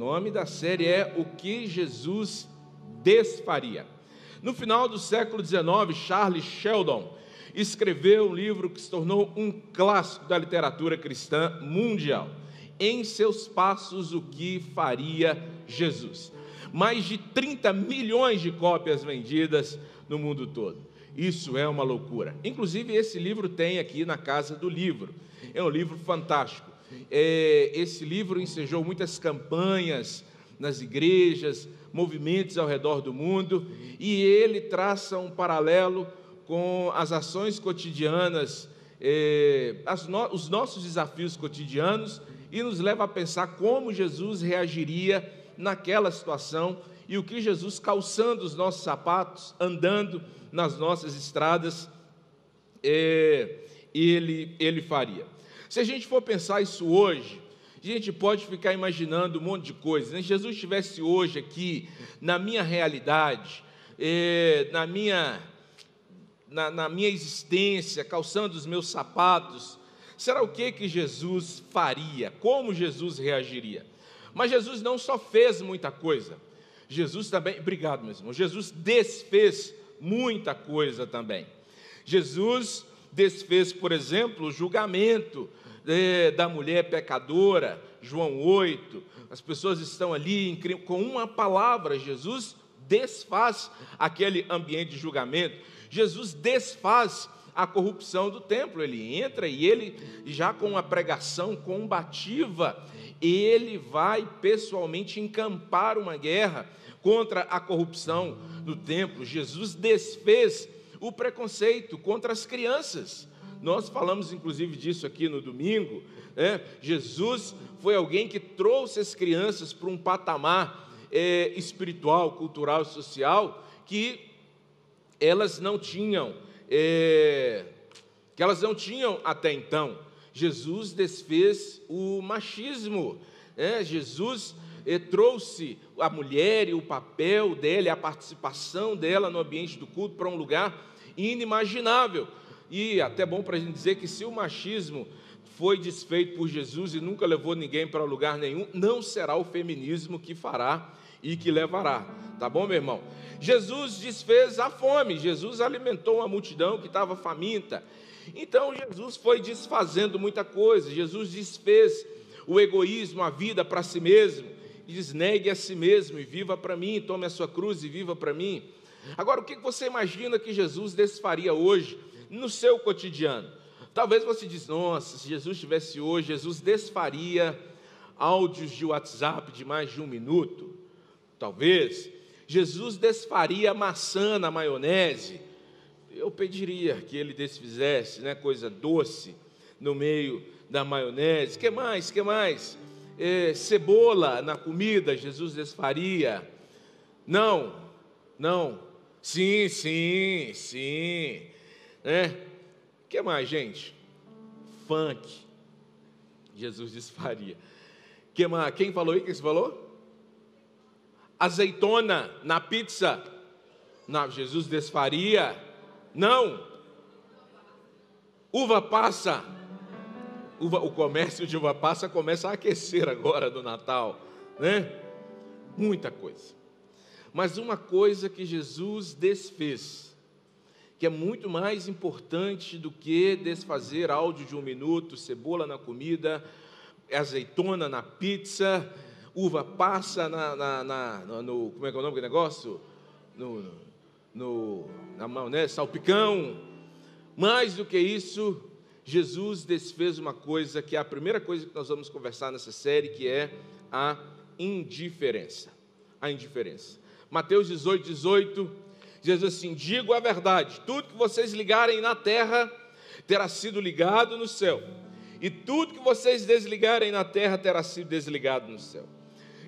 nome da série é O que Jesus desfaria. No final do século XIX, Charles Sheldon escreveu um livro que se tornou um clássico da literatura cristã mundial. Em seus passos, o que faria Jesus? Mais de 30 milhões de cópias vendidas no mundo todo. Isso é uma loucura. Inclusive, esse livro tem aqui na Casa do Livro. É um livro fantástico. É, esse livro ensejou muitas campanhas nas igrejas, movimentos ao redor do mundo, e ele traça um paralelo com as ações cotidianas, eh, no, os nossos desafios cotidianos, e nos leva a pensar como Jesus reagiria naquela situação e o que Jesus, calçando os nossos sapatos, andando nas nossas estradas, eh, ele, ele faria. Se a gente for pensar isso hoje, a gente pode ficar imaginando um monte de coisas. Se Jesus estivesse hoje aqui, na minha realidade, eh, na, minha, na, na minha existência, calçando os meus sapatos, será o que que Jesus faria? Como Jesus reagiria? Mas Jesus não só fez muita coisa, Jesus também, obrigado, meu irmão, Jesus desfez muita coisa também. Jesus desfez, por exemplo, o julgamento é, da mulher pecadora, João 8, as pessoas estão ali com uma palavra, Jesus desfaz aquele ambiente de julgamento, Jesus desfaz a corrupção do templo, ele entra e ele, já com uma pregação combativa, ele vai pessoalmente encampar uma guerra contra a corrupção do templo. Jesus desfez o preconceito contra as crianças. Nós falamos inclusive disso aqui no domingo. Né? Jesus foi alguém que trouxe as crianças para um patamar é, espiritual, cultural e social que elas não tinham, é, que elas não tinham até então. Jesus desfez o machismo. Né? Jesus é, trouxe a mulher e o papel dela, a participação dela no ambiente do culto para um lugar inimaginável. E até bom para a gente dizer que se o machismo foi desfeito por Jesus e nunca levou ninguém para lugar nenhum, não será o feminismo que fará e que levará. Tá bom, meu irmão? Jesus desfez a fome, Jesus alimentou uma multidão que estava faminta. Então Jesus foi desfazendo muita coisa, Jesus desfez o egoísmo, a vida para si mesmo, e a si mesmo e viva para mim, tome a sua cruz e viva para mim. Agora, o que você imagina que Jesus desfaria hoje? no seu cotidiano. Talvez você diz, nossa, se Jesus estivesse hoje, Jesus desfaria áudios de WhatsApp de mais de um minuto. Talvez. Jesus desfaria maçã na maionese. Eu pediria que ele desfizesse, né, coisa doce no meio da maionese. Que mais? Que mais? É, cebola na comida, Jesus desfaria. Não, não. Sim, sim, sim. Né? O que mais, gente? Funk. Jesus desfaria. Que mais? Quem falou aí? Quem você falou? Azeitona na pizza. Não, Jesus desfaria. Não. Uva passa. Uva, o comércio de uva passa começa a aquecer agora do Natal, né? Muita coisa. Mas uma coisa que Jesus desfez que é muito mais importante do que desfazer áudio de um minuto, cebola na comida, azeitona na pizza, uva passa na, na, na no, como é que é o nome do negócio? No, no, na maionese, salpicão. Mais do que isso, Jesus desfez uma coisa que é a primeira coisa que nós vamos conversar nessa série, que é a indiferença. A indiferença. Mateus 18, 18 diz assim: Digo a verdade, tudo que vocês ligarem na terra terá sido ligado no céu, e tudo que vocês desligarem na terra terá sido desligado no céu.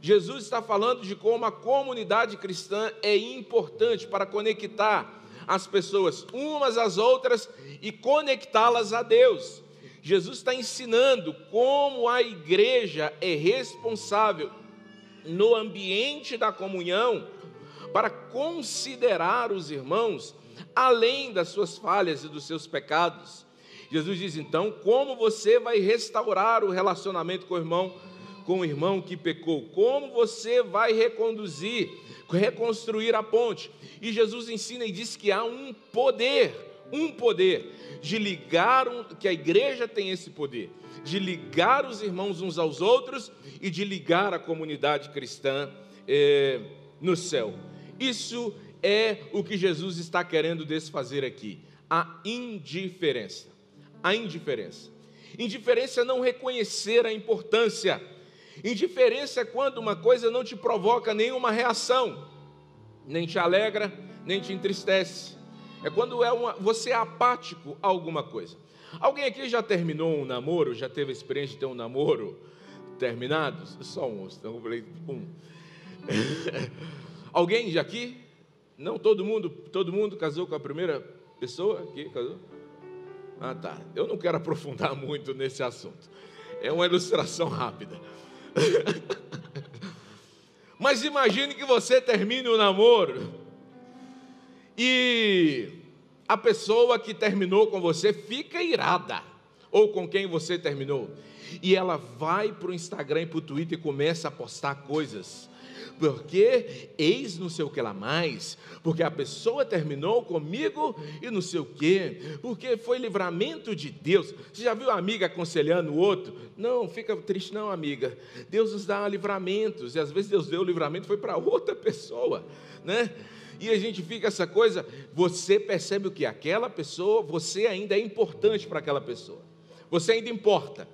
Jesus está falando de como a comunidade cristã é importante para conectar as pessoas umas às outras e conectá-las a Deus. Jesus está ensinando como a igreja é responsável no ambiente da comunhão para considerar os irmãos além das suas falhas e dos seus pecados. Jesus diz então: como você vai restaurar o relacionamento com o irmão com o irmão que pecou? Como você vai reconduzir, reconstruir a ponte? E Jesus ensina e diz que há um poder, um poder de ligar, um, que a igreja tem esse poder, de ligar os irmãos uns aos outros e de ligar a comunidade cristã eh, no céu. Isso é o que Jesus está querendo desfazer aqui: a indiferença. A indiferença. Indiferença é não reconhecer a importância. Indiferença é quando uma coisa não te provoca nenhuma reação, nem te alegra, nem te entristece. É quando é uma, você é apático a alguma coisa. Alguém aqui já terminou um namoro? Já teve a experiência de ter um namoro terminado? Só um, então eu falei um. Alguém já aqui? Não, todo mundo, todo mundo casou com a primeira pessoa aqui, casou? Ah, tá. Eu não quero aprofundar muito nesse assunto. É uma ilustração rápida. Mas imagine que você termine o namoro e a pessoa que terminou com você fica irada, ou com quem você terminou, e ela vai para o Instagram e para o Twitter e começa a postar coisas porque eis não sei o que lá mais, porque a pessoa terminou comigo e não sei o que, porque foi livramento de Deus. Você já viu a amiga aconselhando o outro? Não, fica triste não, amiga. Deus nos dá livramentos, e às vezes Deus deu o livramento foi para outra pessoa, né? E a gente fica essa coisa, você percebe o que? Aquela pessoa, você ainda é importante para aquela pessoa. Você ainda importa.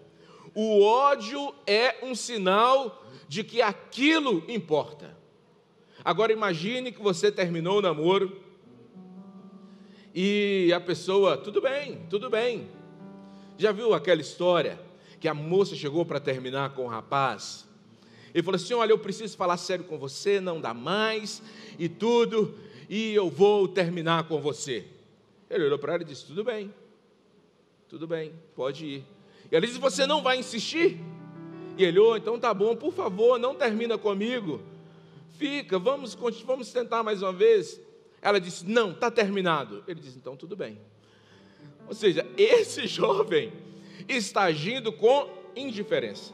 O ódio é um sinal de que aquilo importa. Agora imagine que você terminou o namoro e a pessoa, tudo bem, tudo bem. Já viu aquela história que a moça chegou para terminar com o rapaz? Ele falou assim: Olha, eu preciso falar sério com você, não dá mais e tudo, e eu vou terminar com você. Ele olhou para ela e disse: Tudo bem, tudo bem, pode ir. E ela disse: Você não vai insistir? Ele, oh, então tá bom, por favor, não termina comigo. Fica, vamos, vamos tentar mais uma vez. Ela disse, não, está terminado. Ele disse, então tudo bem. Ou seja, esse jovem está agindo com indiferença.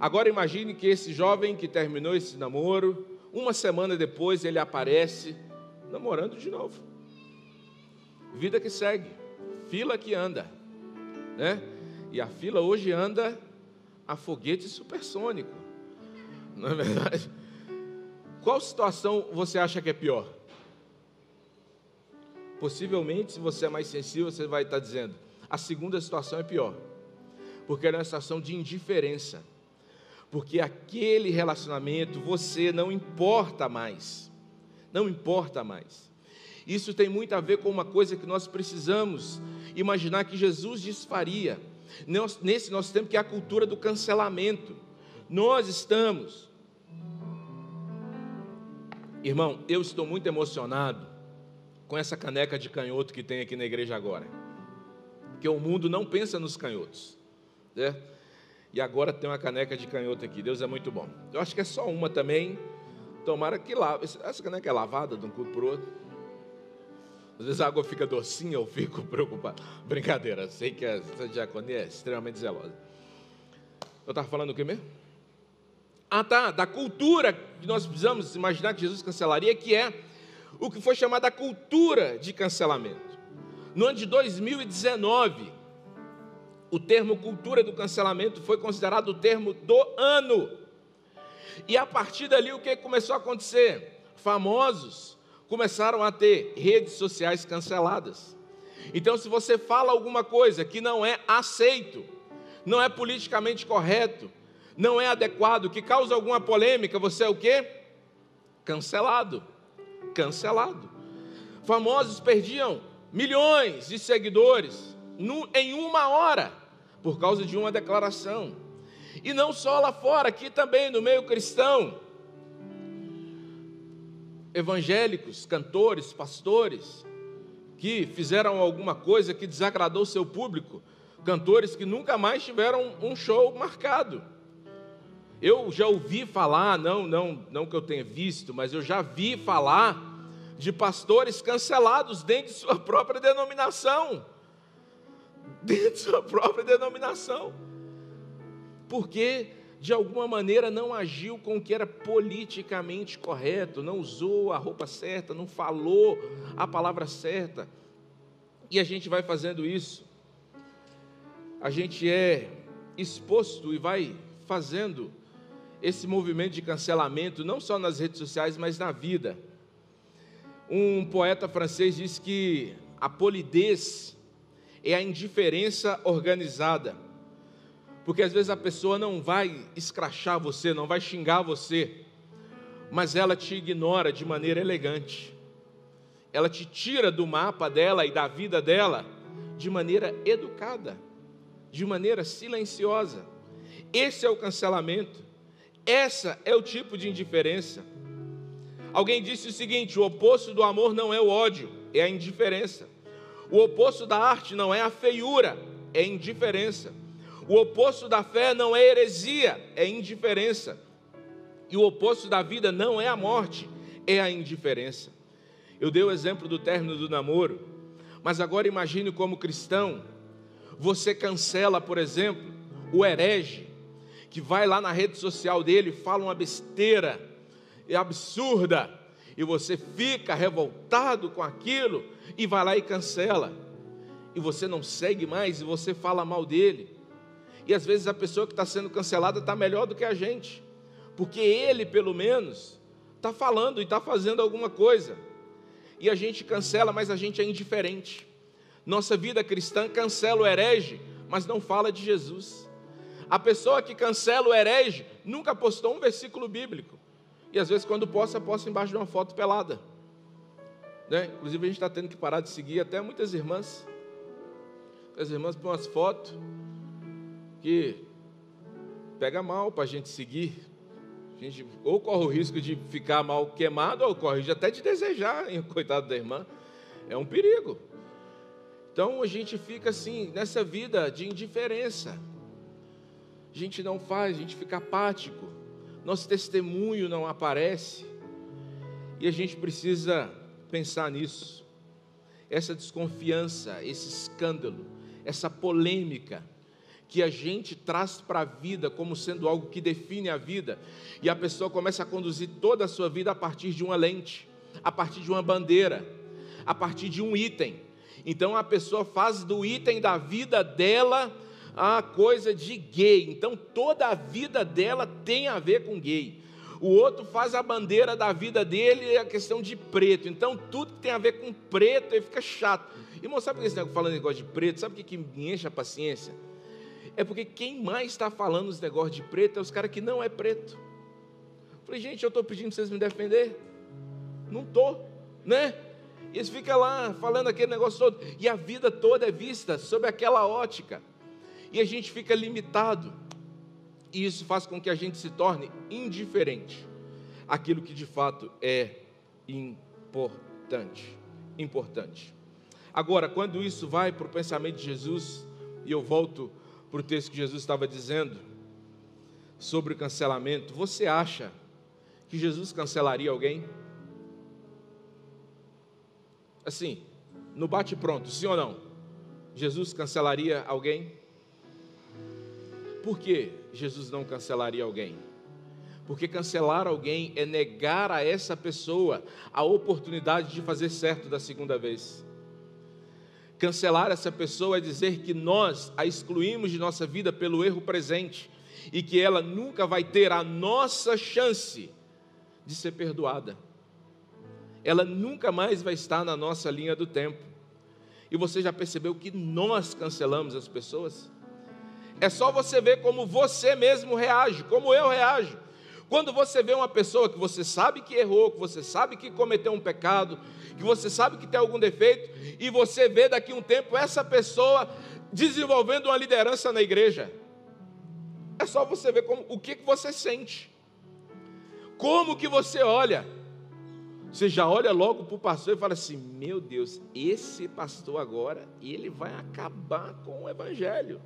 Agora imagine que esse jovem que terminou esse namoro, uma semana depois ele aparece namorando de novo. Vida que segue, fila que anda, né? E a fila hoje anda a foguete supersônico. Não é verdade? Qual situação você acha que é pior? Possivelmente, se você é mais sensível, você vai estar dizendo: a segunda situação é pior, porque é uma situação de indiferença, porque aquele relacionamento você não importa mais, não importa mais. Isso tem muito a ver com uma coisa que nós precisamos imaginar que Jesus desfaria nesse nosso tempo, que é a cultura do cancelamento. Nós estamos. Irmão, eu estou muito emocionado com essa caneca de canhoto que tem aqui na igreja agora. Porque o mundo não pensa nos canhotos. Né? E agora tem uma caneca de canhoto aqui. Deus é muito bom. Eu acho que é só uma também. Tomara que lave. Essa caneca é lavada de um culto para o outro. Às vezes a água fica docinha, eu fico preocupado. Brincadeira, sei que a diaconia é extremamente zelosa. Eu estava falando o que mesmo? Ah, tá, da cultura que nós precisamos imaginar que Jesus cancelaria, que é o que foi chamado a cultura de cancelamento. No ano de 2019, o termo cultura do cancelamento foi considerado o termo do ano. E a partir dali, o que começou a acontecer? Famosos começaram a ter redes sociais canceladas. Então, se você fala alguma coisa que não é aceito, não é politicamente correto, não é adequado, que causa alguma polêmica, você é o quê? Cancelado. Cancelado. Famosos perdiam milhões de seguidores em uma hora por causa de uma declaração. E não só lá fora, aqui também no meio cristão evangélicos, cantores, pastores, que fizeram alguma coisa que desagradou seu público, cantores que nunca mais tiveram um show marcado. Eu já ouvi falar, não, não, não que eu tenha visto, mas eu já vi falar de pastores cancelados dentro de sua própria denominação. Dentro de sua própria denominação. Porque de alguma maneira não agiu com o que era politicamente correto, não usou a roupa certa, não falou a palavra certa. E a gente vai fazendo isso. A gente é exposto e vai fazendo esse movimento de cancelamento, não só nas redes sociais, mas na vida. Um poeta francês disse que a polidez é a indiferença organizada. Porque às vezes a pessoa não vai escrachar você, não vai xingar você, mas ela te ignora de maneira elegante. Ela te tira do mapa dela e da vida dela de maneira educada, de maneira silenciosa. Esse é o cancelamento. Essa é o tipo de indiferença. Alguém disse o seguinte: o oposto do amor não é o ódio, é a indiferença. O oposto da arte não é a feiura, é indiferença. O oposto da fé não é heresia, é indiferença. E o oposto da vida não é a morte, é a indiferença. Eu dei o exemplo do término do namoro, mas agora imagine como cristão, você cancela, por exemplo, o herege, que vai lá na rede social dele fala uma besteira é absurda, e você fica revoltado com aquilo e vai lá e cancela. E você não segue mais e você fala mal dele. E às vezes a pessoa que está sendo cancelada está melhor do que a gente, porque ele, pelo menos, está falando e está fazendo alguma coisa. E a gente cancela, mas a gente é indiferente. Nossa vida cristã cancela o herege, mas não fala de Jesus. A pessoa que cancela o herege nunca postou um versículo bíblico. E às vezes, quando posta, posta embaixo de uma foto pelada. Né? Inclusive, a gente está tendo que parar de seguir até muitas irmãs. As irmãs põem umas fotos que pega mal para a gente seguir. A gente ou corre o risco de ficar mal queimado, ou corre até de desejar, hein, coitado da irmã. É um perigo. Então a gente fica assim, nessa vida de indiferença. A gente não faz, a gente fica apático. Nosso testemunho não aparece. E a gente precisa pensar nisso. Essa desconfiança, esse escândalo, essa polêmica que a gente traz para a vida como sendo algo que define a vida, e a pessoa começa a conduzir toda a sua vida a partir de uma lente, a partir de uma bandeira, a partir de um item. Então a pessoa faz do item da vida dela a coisa de gay. Então toda a vida dela tem a ver com gay. O outro faz a bandeira da vida dele a questão de preto. Então tudo que tem a ver com preto ele fica chato. Irmão, sabe por que esse negócio falando negócio de preto? Sabe o que, que me enche a paciência? É porque quem mais está falando os negócios de preto é os caras que não é preto. Falei, gente, eu estou pedindo para vocês me defender. Não estou, né? E eles ficam lá falando aquele negócio todo. E a vida toda é vista sob aquela ótica. E a gente fica limitado. E isso faz com que a gente se torne indiferente àquilo que de fato é importante. Importante. Agora, quando isso vai para o pensamento de Jesus, e eu volto para o texto que Jesus estava dizendo sobre o cancelamento, você acha que Jesus cancelaria alguém? Assim, no bate-pronto, sim ou não? Jesus cancelaria alguém? Por que Jesus não cancelaria alguém? Porque cancelar alguém é negar a essa pessoa a oportunidade de fazer certo da segunda vez. Cancelar essa pessoa é dizer que nós a excluímos de nossa vida pelo erro presente e que ela nunca vai ter a nossa chance de ser perdoada. Ela nunca mais vai estar na nossa linha do tempo. E você já percebeu que nós cancelamos as pessoas? É só você ver como você mesmo reage, como eu reajo. Quando você vê uma pessoa que você sabe que errou, que você sabe que cometeu um pecado, que você sabe que tem algum defeito, e você vê daqui a um tempo essa pessoa desenvolvendo uma liderança na igreja, é só você ver como, o que, que você sente, como que você olha. Você já olha logo para o pastor e fala assim: Meu Deus, esse pastor agora, ele vai acabar com o evangelho.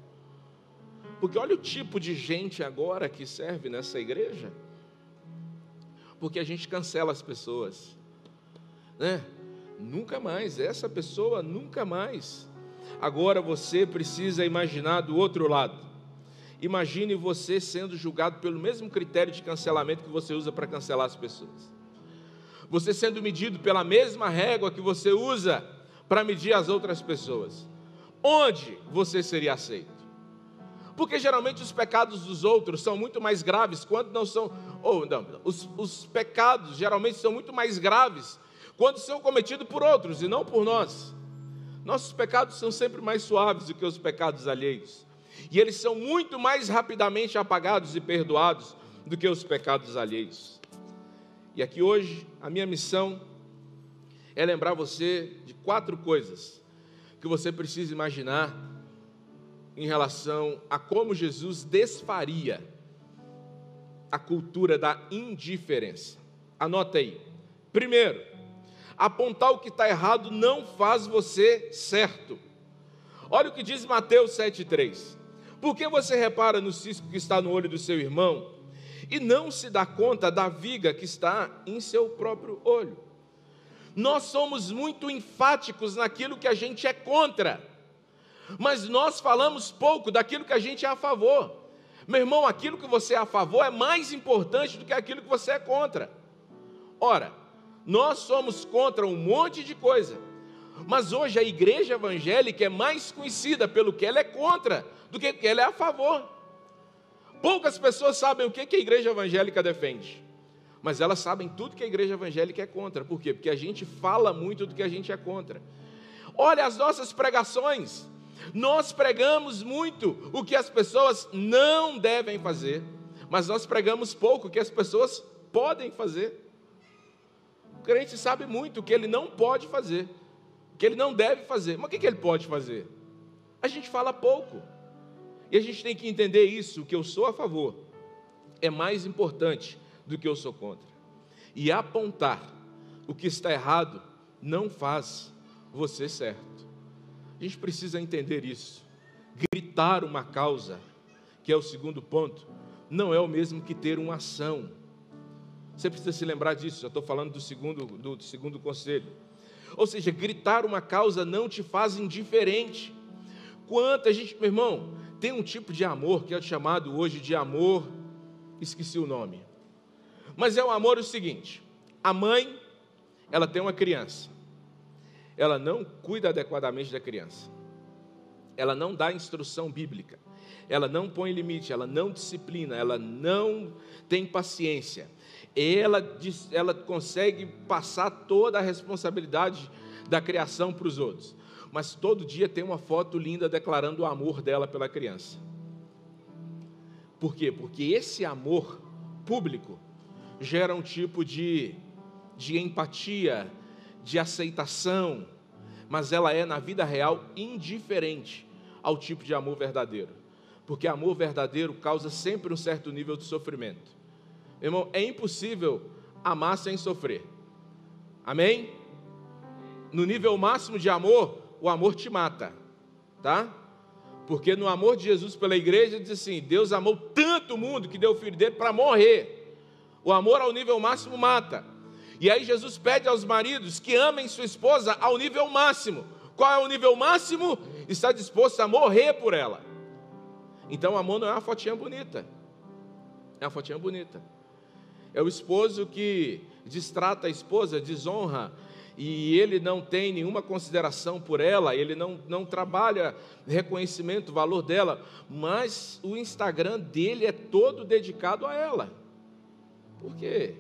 Porque olha o tipo de gente agora que serve nessa igreja porque a gente cancela as pessoas, né? Nunca mais, essa pessoa nunca mais. Agora você precisa imaginar do outro lado. imagine você sendo julgado pelo mesmo critério de cancelamento que você usa para cancelar as pessoas. Você sendo medido pela mesma régua que você usa para medir as outras pessoas. Onde você seria aceito? Porque geralmente os pecados dos outros são muito mais graves quando não são. Ou não, os, os pecados geralmente são muito mais graves quando são cometidos por outros e não por nós. Nossos pecados são sempre mais suaves do que os pecados alheios. E eles são muito mais rapidamente apagados e perdoados do que os pecados alheios. E aqui hoje, a minha missão é lembrar você de quatro coisas que você precisa imaginar em relação a como Jesus desfaria a cultura da indiferença. Anota aí. Primeiro, apontar o que está errado não faz você certo. Olha o que diz Mateus 7,3. Por que você repara no cisco que está no olho do seu irmão e não se dá conta da viga que está em seu próprio olho? Nós somos muito enfáticos naquilo que a gente é contra, mas nós falamos pouco daquilo que a gente é a favor. Meu irmão, aquilo que você é a favor é mais importante do que aquilo que você é contra. Ora, nós somos contra um monte de coisa. Mas hoje a igreja evangélica é mais conhecida pelo que ela é contra do que que ela é a favor. Poucas pessoas sabem o que a igreja evangélica defende, mas elas sabem tudo que a igreja evangélica é contra. Por quê? Porque a gente fala muito do que a gente é contra. Olha as nossas pregações. Nós pregamos muito o que as pessoas não devem fazer, mas nós pregamos pouco o que as pessoas podem fazer crente sabe muito o que ele não pode fazer, o que ele não deve fazer. Mas o que ele pode fazer? A gente fala pouco. E a gente tem que entender isso, que eu sou a favor é mais importante do que eu sou contra. E apontar o que está errado não faz você certo. A gente precisa entender isso. Gritar uma causa, que é o segundo ponto, não é o mesmo que ter uma ação. Você precisa se lembrar disso. Eu estou falando do segundo, do segundo conselho. Ou seja, gritar uma causa não te faz indiferente. Quanta gente, meu irmão, tem um tipo de amor que é chamado hoje de amor, esqueci o nome. Mas é o amor o seguinte: a mãe, ela tem uma criança, ela não cuida adequadamente da criança, ela não dá instrução bíblica, ela não põe limite, ela não disciplina, ela não tem paciência ela, ela consegue passar toda a responsabilidade da criação para os outros. Mas todo dia tem uma foto linda declarando o amor dela pela criança. Por quê? Porque esse amor público gera um tipo de, de empatia, de aceitação, mas ela é, na vida real, indiferente ao tipo de amor verdadeiro. Porque amor verdadeiro causa sempre um certo nível de sofrimento. Irmão, é impossível amar sem sofrer. Amém? No nível máximo de amor, o amor te mata, tá? Porque no amor de Jesus pela igreja diz assim: Deus amou tanto o mundo que deu o filho dele para morrer. O amor ao nível máximo mata. E aí Jesus pede aos maridos que amem sua esposa ao nível máximo. Qual é o nível máximo? Está disposto a morrer por ela. Então amor não é uma fotinha bonita. É uma fotinha bonita. É o esposo que distrata a esposa, desonra, e ele não tem nenhuma consideração por ela, ele não, não trabalha reconhecimento, valor dela, mas o Instagram dele é todo dedicado a ela. Por quê?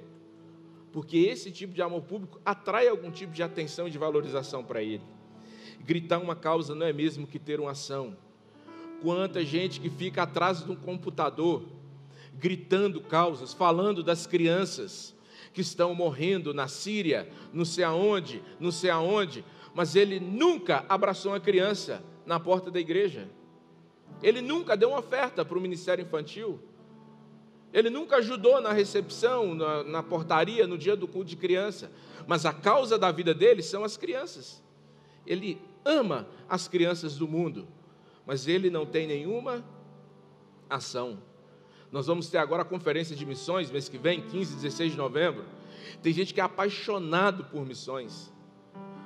Porque esse tipo de amor público atrai algum tipo de atenção e de valorização para ele. Gritar uma causa não é mesmo que ter uma ação. Quanta gente que fica atrás de um computador gritando causas, falando das crianças que estão morrendo na Síria, não sei aonde, não sei aonde, mas ele nunca abraçou uma criança na porta da igreja. Ele nunca deu uma oferta para o ministério infantil. Ele nunca ajudou na recepção, na, na, portaria, no dia do culto de criança. Mas a causa da vida dele são as crianças. Ele ama as crianças do mundo, mas ele não tem nenhuma ação nós vamos ter agora a conferência de missões, mês que vem, 15 e 16 de novembro. Tem gente que é apaixonado por missões.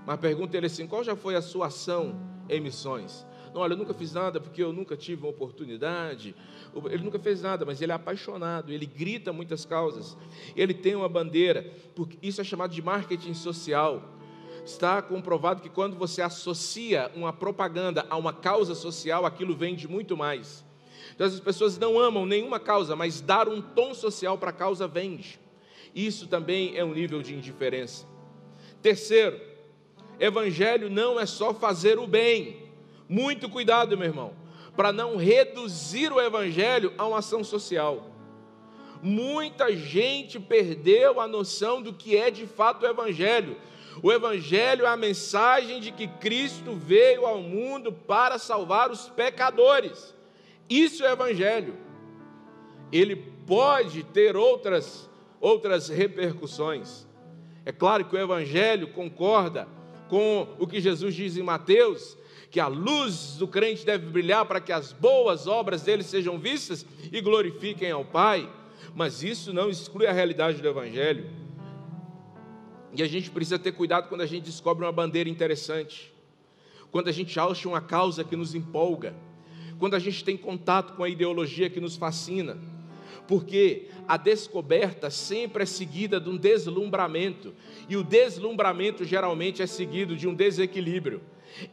Mas pergunta ele assim: qual já foi a sua ação em missões? Olha, eu nunca fiz nada porque eu nunca tive uma oportunidade. Ele nunca fez nada, mas ele é apaixonado, ele grita muitas causas. Ele tem uma bandeira, porque isso é chamado de marketing social. Está comprovado que quando você associa uma propaganda a uma causa social, aquilo vende muito mais. Então as pessoas não amam nenhuma causa, mas dar um tom social para a causa vende. Isso também é um nível de indiferença. Terceiro, evangelho não é só fazer o bem. Muito cuidado, meu irmão, para não reduzir o evangelho a uma ação social. Muita gente perdeu a noção do que é de fato o evangelho. O evangelho é a mensagem de que Cristo veio ao mundo para salvar os pecadores. Isso é evangelho. Ele pode ter outras outras repercussões. É claro que o evangelho concorda com o que Jesus diz em Mateus, que a luz do crente deve brilhar para que as boas obras dele sejam vistas e glorifiquem ao Pai, mas isso não exclui a realidade do Evangelho. E a gente precisa ter cuidado quando a gente descobre uma bandeira interessante, quando a gente acha uma causa que nos empolga, quando a gente tem contato com a ideologia que nos fascina, porque a descoberta sempre é seguida de um deslumbramento, e o deslumbramento geralmente é seguido de um desequilíbrio.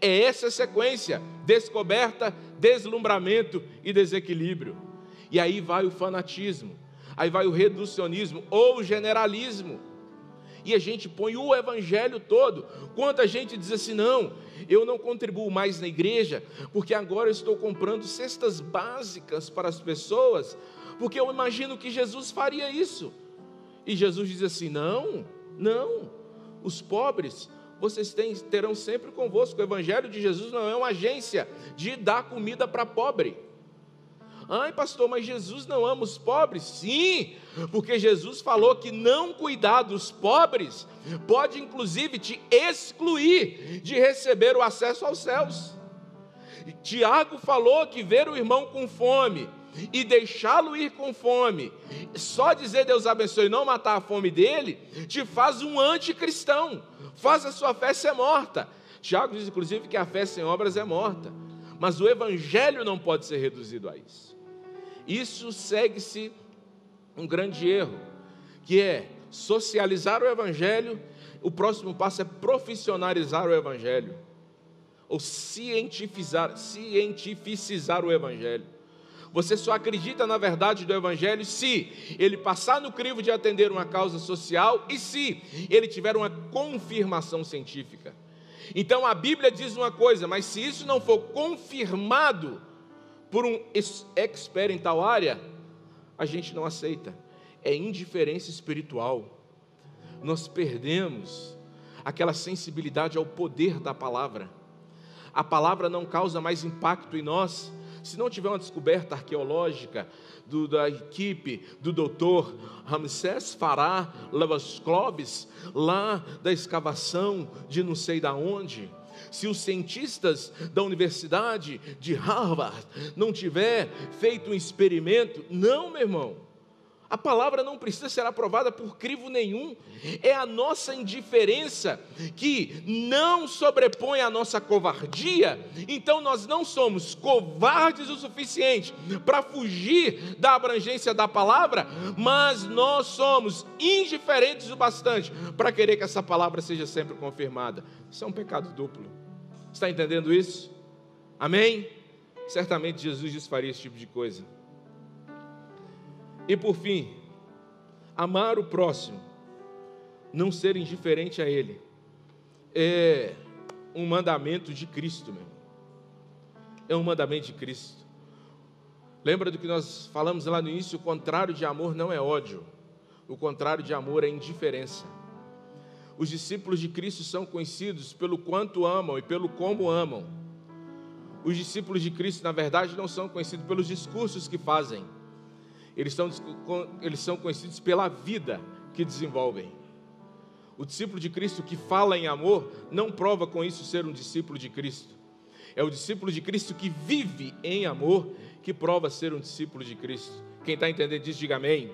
É essa sequência: descoberta, deslumbramento e desequilíbrio. E aí vai o fanatismo, aí vai o reducionismo ou o generalismo. E a gente põe o evangelho todo. Quanta gente diz assim: não, eu não contribuo mais na igreja, porque agora eu estou comprando cestas básicas para as pessoas, porque eu imagino que Jesus faria isso. E Jesus diz assim: não, não, os pobres vocês têm, terão sempre convosco. O Evangelho de Jesus não é uma agência de dar comida para pobre. Ai, pastor, mas Jesus não ama os pobres? Sim, porque Jesus falou que não cuidar dos pobres pode inclusive te excluir de receber o acesso aos céus. Tiago falou que ver o irmão com fome e deixá-lo ir com fome, só dizer Deus abençoe e não matar a fome dele, te faz um anticristão, faz a sua fé ser morta. Tiago diz, inclusive, que a fé sem obras é morta, mas o evangelho não pode ser reduzido a isso. Isso segue-se um grande erro, que é socializar o evangelho, o próximo passo é profissionalizar o evangelho, ou cientificar, cientificizar o evangelho. Você só acredita na verdade do Evangelho se ele passar no crivo de atender uma causa social e se ele tiver uma confirmação científica. Então a Bíblia diz uma coisa, mas se isso não for confirmado por um expert em tal área, a gente não aceita. É indiferença espiritual. Nós perdemos aquela sensibilidade ao poder da palavra. A palavra não causa mais impacto em nós se não tiver uma descoberta arqueológica do, da equipe do doutor Ramsés Farah Lavasclobes, lá da escavação de não sei da onde, se os cientistas da Universidade de Harvard não tiver feito um experimento, não, meu irmão, a palavra não precisa ser aprovada por crivo nenhum, é a nossa indiferença que não sobrepõe a nossa covardia, então nós não somos covardes o suficiente para fugir da abrangência da palavra, mas nós somos indiferentes o bastante para querer que essa palavra seja sempre confirmada. Isso é um pecado duplo. Está entendendo isso? Amém? Certamente Jesus desfaria esse tipo de coisa. E por fim, amar o próximo, não ser indiferente a ele, é um mandamento de Cristo, meu irmão. É um mandamento de Cristo. Lembra do que nós falamos lá no início? O contrário de amor não é ódio, o contrário de amor é indiferença. Os discípulos de Cristo são conhecidos pelo quanto amam e pelo como amam. Os discípulos de Cristo, na verdade, não são conhecidos pelos discursos que fazem eles são, eles são conhecidos pela vida que desenvolvem. O discípulo de Cristo que fala em amor não prova com isso ser um discípulo de Cristo. É o discípulo de Cristo que vive em amor que prova ser um discípulo de Cristo. Quem está entendendo diz, diga amém.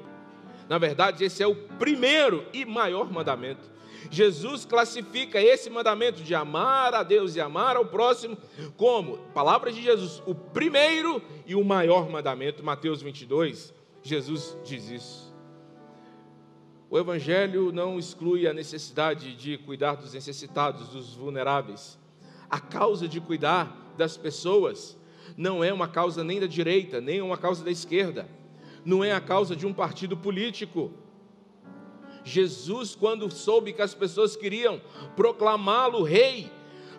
Na verdade, esse é o primeiro e maior mandamento. Jesus classifica esse mandamento de amar a Deus e amar ao próximo como, palavras de Jesus, o primeiro e o maior mandamento, Mateus 22. Jesus diz isso. O Evangelho não exclui a necessidade de cuidar dos necessitados, dos vulneráveis. A causa de cuidar das pessoas não é uma causa nem da direita, nem uma causa da esquerda, não é a causa de um partido político. Jesus, quando soube que as pessoas queriam proclamá-lo rei,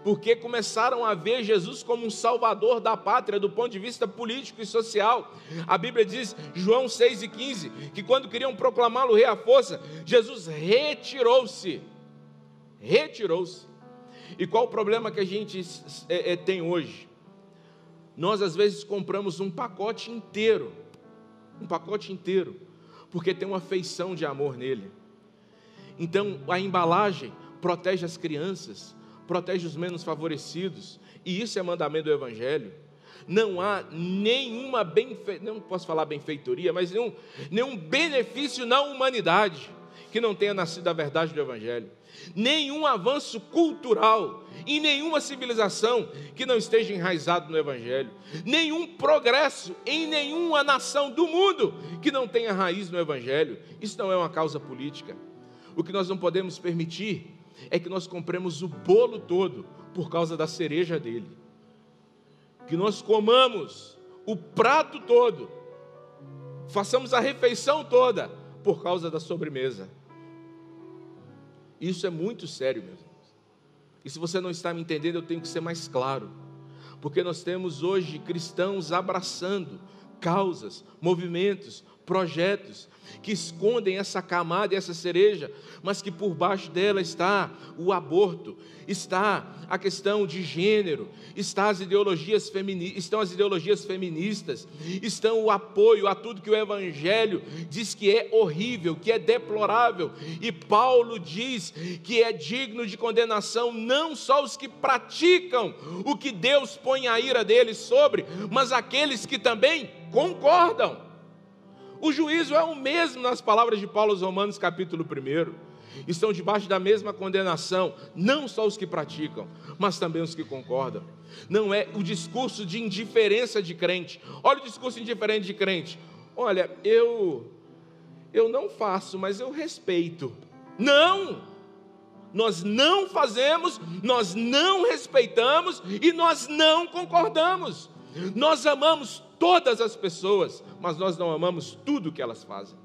porque começaram a ver Jesus como um salvador da pátria do ponto de vista político e social. A Bíblia diz, João 6 e 15, que quando queriam proclamá-lo rei à força, Jesus retirou-se. Retirou-se. E qual o problema que a gente é, é, tem hoje? Nós às vezes compramos um pacote inteiro, um pacote inteiro, porque tem uma feição de amor nele. Então a embalagem protege as crianças, protege os menos favorecidos, e isso é mandamento do Evangelho. Não há nenhuma benfeitoria, não posso falar benfeitoria, mas nenhum, nenhum benefício na humanidade que não tenha nascido da verdade do Evangelho. Nenhum avanço cultural em nenhuma civilização que não esteja enraizado no Evangelho. Nenhum progresso em nenhuma nação do mundo que não tenha raiz no Evangelho. Isso não é uma causa política. O que nós não podemos permitir é que nós compremos o bolo todo por causa da cereja dele. Que nós comamos o prato todo, façamos a refeição toda por causa da sobremesa. Isso é muito sério, meus irmãos. E se você não está me entendendo, eu tenho que ser mais claro. Porque nós temos hoje cristãos abraçando causas, movimentos, projetos que escondem essa camada e essa cereja, mas que por baixo dela está o aborto, está a questão de gênero, está as ideologias estão as ideologias feministas, estão o apoio a tudo que o evangelho diz que é horrível, que é deplorável, e Paulo diz que é digno de condenação não só os que praticam o que Deus põe a ira deles sobre, mas aqueles que também concordam. O juízo é o mesmo nas palavras de Paulo aos Romanos, capítulo 1. Estão debaixo da mesma condenação, não só os que praticam, mas também os que concordam. Não é o discurso de indiferença de crente. Olha o discurso indiferente de crente. Olha, eu eu não faço, mas eu respeito. Não! Nós não fazemos, nós não respeitamos e nós não concordamos. Nós amamos todas as pessoas, mas nós não amamos tudo que elas fazem.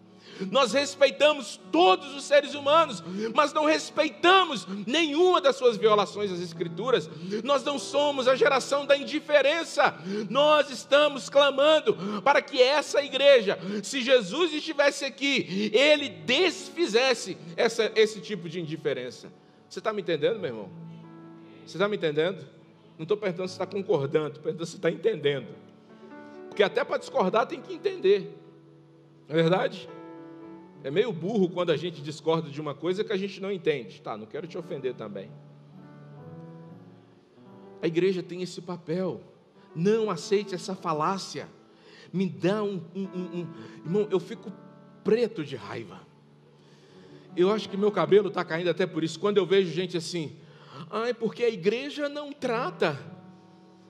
Nós respeitamos todos os seres humanos, mas não respeitamos nenhuma das suas violações às Escrituras. Nós não somos a geração da indiferença. Nós estamos clamando para que essa igreja, se Jesus estivesse aqui, ele desfizesse essa, esse tipo de indiferença. Você está me entendendo, meu irmão? Você está me entendendo? Não estou perguntando se está concordando, estou perguntando se está entendendo. Porque até para discordar tem que entender. Não é verdade? É meio burro quando a gente discorda de uma coisa que a gente não entende. Tá, não quero te ofender também. A igreja tem esse papel. Não aceite essa falácia. Me dá um, um, um, um. Irmão, eu fico preto de raiva. Eu acho que meu cabelo está caindo até por isso. Quando eu vejo gente assim, ai, porque a igreja não trata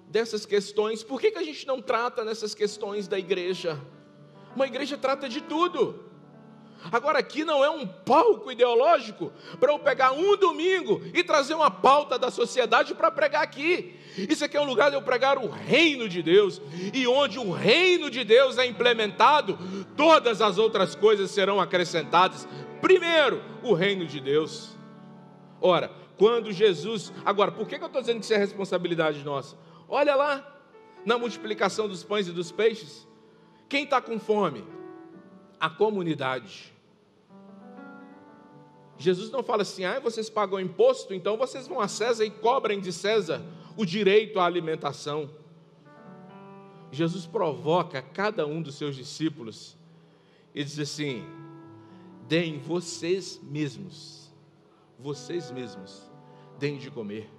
dessas questões. Por que, que a gente não trata nessas questões da igreja? Uma igreja trata de tudo. Agora, aqui não é um palco ideológico para eu pegar um domingo e trazer uma pauta da sociedade para pregar aqui. Isso aqui é um lugar de eu pregar o reino de Deus, e onde o reino de Deus é implementado, todas as outras coisas serão acrescentadas. Primeiro, o reino de Deus. Ora, quando Jesus. Agora, por que eu estou dizendo que isso é responsabilidade nossa? Olha lá, na multiplicação dos pães e dos peixes. Quem está com fome? A comunidade. Jesus não fala assim, ah, vocês pagam imposto, então vocês vão a César e cobrem de César o direito à alimentação. Jesus provoca cada um dos seus discípulos e diz assim: deem vocês mesmos, vocês mesmos, deem de comer.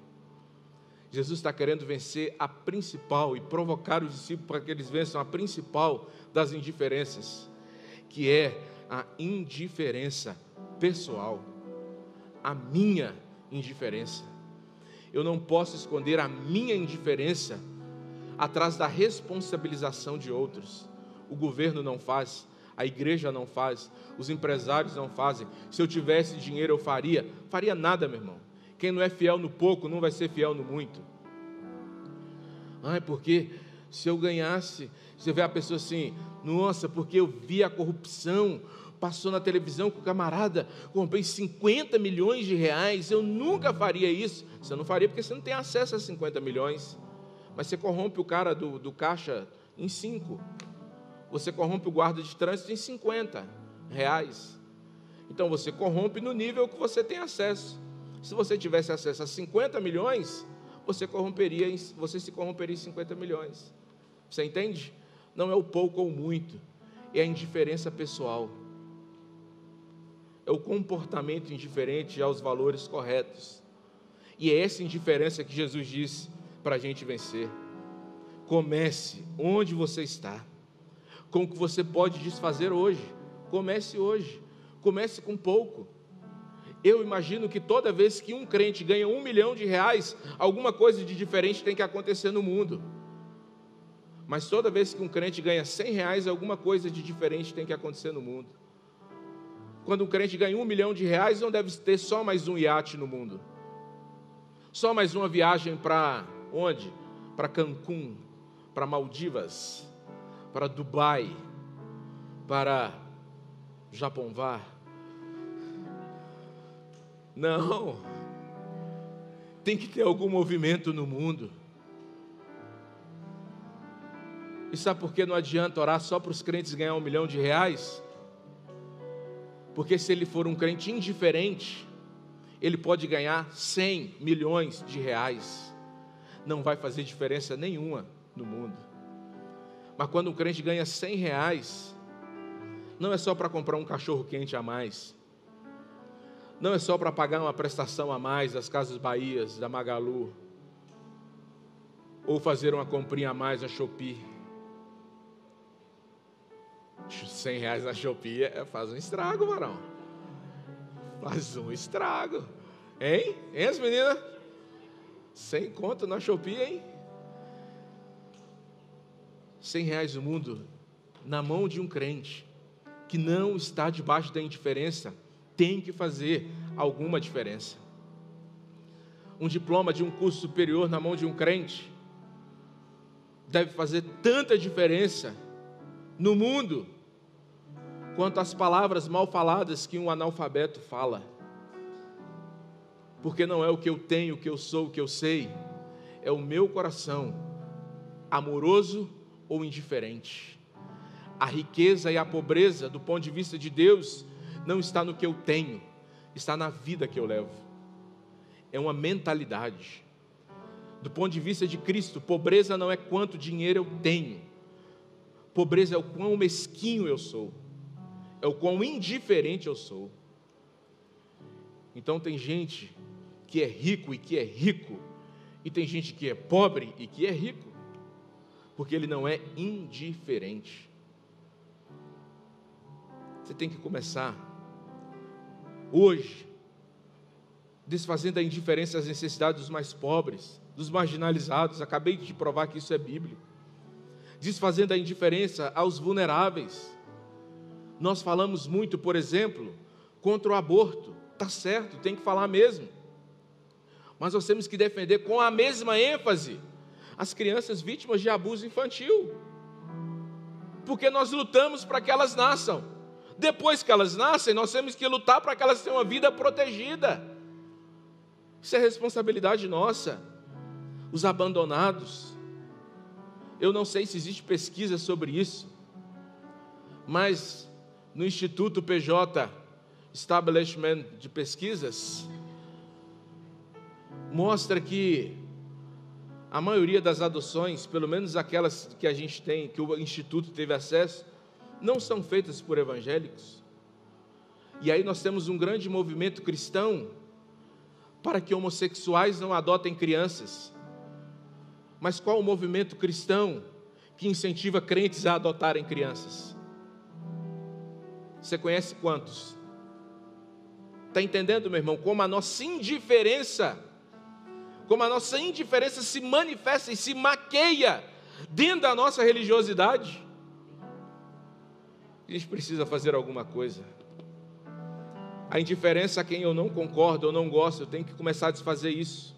Jesus está querendo vencer a principal e provocar os discípulos para que eles vençam a principal das indiferenças, que é a indiferença pessoal. a minha indiferença. Eu não posso esconder a minha indiferença atrás da responsabilização de outros. O governo não faz, a igreja não faz, os empresários não fazem. Se eu tivesse dinheiro, eu faria. Faria nada, meu irmão. Quem não é fiel no pouco não vai ser fiel no muito. Ai, porque se eu ganhasse, você vê a pessoa assim, nossa, porque eu vi a corrupção, passou na televisão com o camarada, comprei 50 milhões de reais, eu nunca faria isso. Você não faria porque você não tem acesso a 50 milhões. Mas você corrompe o cara do, do caixa em 5. Você corrompe o guarda de trânsito em 50 reais. Então você corrompe no nível que você tem acesso. Se você tivesse acesso a 50 milhões, você corromperia, você se corromperia em 50 milhões. Você entende? Não é o pouco ou muito, é a indiferença pessoal. É o comportamento indiferente aos valores corretos. E é essa indiferença que Jesus disse para a gente vencer. Comece onde você está, com o que você pode desfazer hoje. Comece hoje, comece com pouco. Eu imagino que toda vez que um crente ganha um milhão de reais, alguma coisa de diferente tem que acontecer no mundo. Mas toda vez que um crente ganha cem reais, alguma coisa de diferente tem que acontecer no mundo. Quando um crente ganha um milhão de reais, não deve ter só mais um iate no mundo. Só mais uma viagem para onde? Para Cancún, para Maldivas, para Dubai, para Japonvar não. Tem que ter algum movimento no mundo. E sabe por que não adianta orar só para os crentes ganhar um milhão de reais? Porque se ele for um crente indiferente, ele pode ganhar 100 milhões de reais. Não vai fazer diferença nenhuma no mundo. Mas quando um crente ganha 100 reais, não é só para comprar um cachorro quente a mais não é só para pagar uma prestação a mais das Casas Bahias, da Magalu, ou fazer uma comprinha a mais na Shopee. 100 reais na Shopee é, faz um estrago, varão. Faz um estrago. Hein? Hein, as meninas? Sem conta na Shopee, hein? 100 reais no mundo, na mão de um crente, que não está debaixo da indiferença, tem que fazer alguma diferença. Um diploma de um curso superior na mão de um crente deve fazer tanta diferença no mundo quanto as palavras mal faladas que um analfabeto fala. Porque não é o que eu tenho, o que eu sou, o que eu sei, é o meu coração, amoroso ou indiferente. A riqueza e a pobreza, do ponto de vista de Deus, não está no que eu tenho, está na vida que eu levo. É uma mentalidade. Do ponto de vista de Cristo, pobreza não é quanto dinheiro eu tenho, pobreza é o quão mesquinho eu sou, é o quão indiferente eu sou. Então tem gente que é rico e que é rico, e tem gente que é pobre e que é rico, porque ele não é indiferente. Você tem que começar hoje, desfazendo a indiferença às necessidades dos mais pobres, dos marginalizados. Acabei de provar que isso é bíblico. Desfazendo a indiferença aos vulneráveis. Nós falamos muito, por exemplo, contra o aborto. Tá certo, tem que falar mesmo. Mas nós temos que defender com a mesma ênfase as crianças vítimas de abuso infantil. Porque nós lutamos para que elas nasçam. Depois que elas nascem, nós temos que lutar para que elas tenham uma vida protegida. Isso é responsabilidade nossa. Os abandonados. Eu não sei se existe pesquisa sobre isso, mas no Instituto PJ Establishment de Pesquisas, mostra que a maioria das adoções, pelo menos aquelas que a gente tem, que o Instituto teve acesso, não são feitas por evangélicos. E aí nós temos um grande movimento cristão para que homossexuais não adotem crianças. Mas qual o movimento cristão que incentiva crentes a adotarem crianças? Você conhece quantos? Está entendendo, meu irmão? Como a nossa indiferença, como a nossa indiferença se manifesta e se maqueia dentro da nossa religiosidade. A gente precisa fazer alguma coisa. A indiferença a quem eu não concordo, eu não gosto, eu tenho que começar a desfazer isso.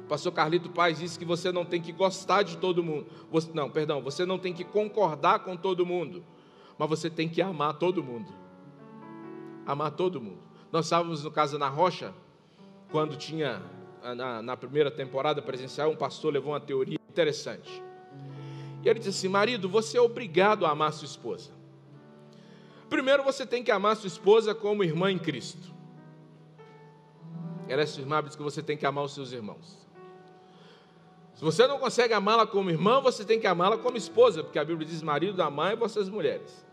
O pastor Carlito Paz disse que você não tem que gostar de todo mundo. Você, não, perdão, você não tem que concordar com todo mundo, mas você tem que amar todo mundo. Amar todo mundo. Nós estávamos no Casa na Rocha, quando tinha, na, na primeira temporada presencial, um pastor levou uma teoria interessante. E ele disse assim: marido, você é obrigado a amar sua esposa. Primeiro você tem que amar sua esposa como irmã em Cristo. Ela é sua irmã, diz que você tem que amar os seus irmãos. Se você não consegue amá-la como irmã, você tem que amá-la como esposa, porque a Bíblia diz: marido, amai vossas mulheres.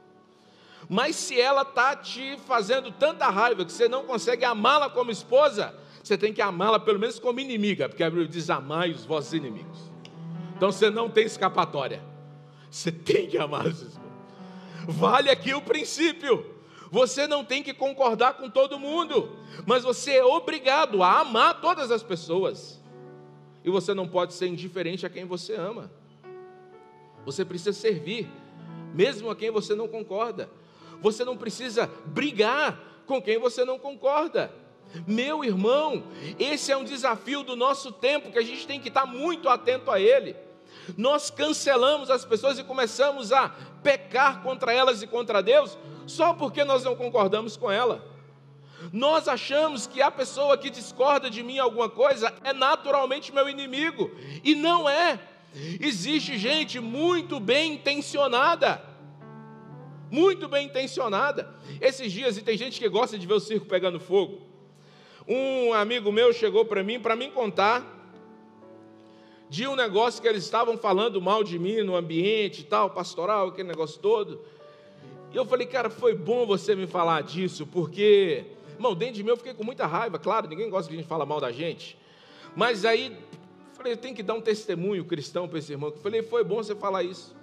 Mas se ela está te fazendo tanta raiva que você não consegue amá-la como esposa, você tem que amá-la pelo menos como inimiga, porque a Bíblia diz: amai os vossos inimigos. Então você não tem escapatória. Você tem que amar os esposos. Vale aqui o princípio. Você não tem que concordar com todo mundo, mas você é obrigado a amar todas as pessoas. E você não pode ser indiferente a quem você ama. Você precisa servir, mesmo a quem você não concorda. Você não precisa brigar com quem você não concorda. Meu irmão, esse é um desafio do nosso tempo que a gente tem que estar muito atento a ele. Nós cancelamos as pessoas e começamos a pecar contra elas e contra Deus só porque nós não concordamos com ela. Nós achamos que a pessoa que discorda de mim alguma coisa é naturalmente meu inimigo, e não é. Existe gente muito bem intencionada, muito bem intencionada. Esses dias, e tem gente que gosta de ver o circo pegando fogo. Um amigo meu chegou para mim para me contar de um negócio que eles estavam falando mal de mim no ambiente e tal, pastoral, aquele negócio todo. E eu falei, cara, foi bom você me falar disso, porque Irmão, dentro de mim eu fiquei com muita raiva, claro, ninguém gosta que a gente fala mal da gente. Mas aí, falei, tem que dar um testemunho cristão para esse irmão. Eu falei, foi bom você falar isso.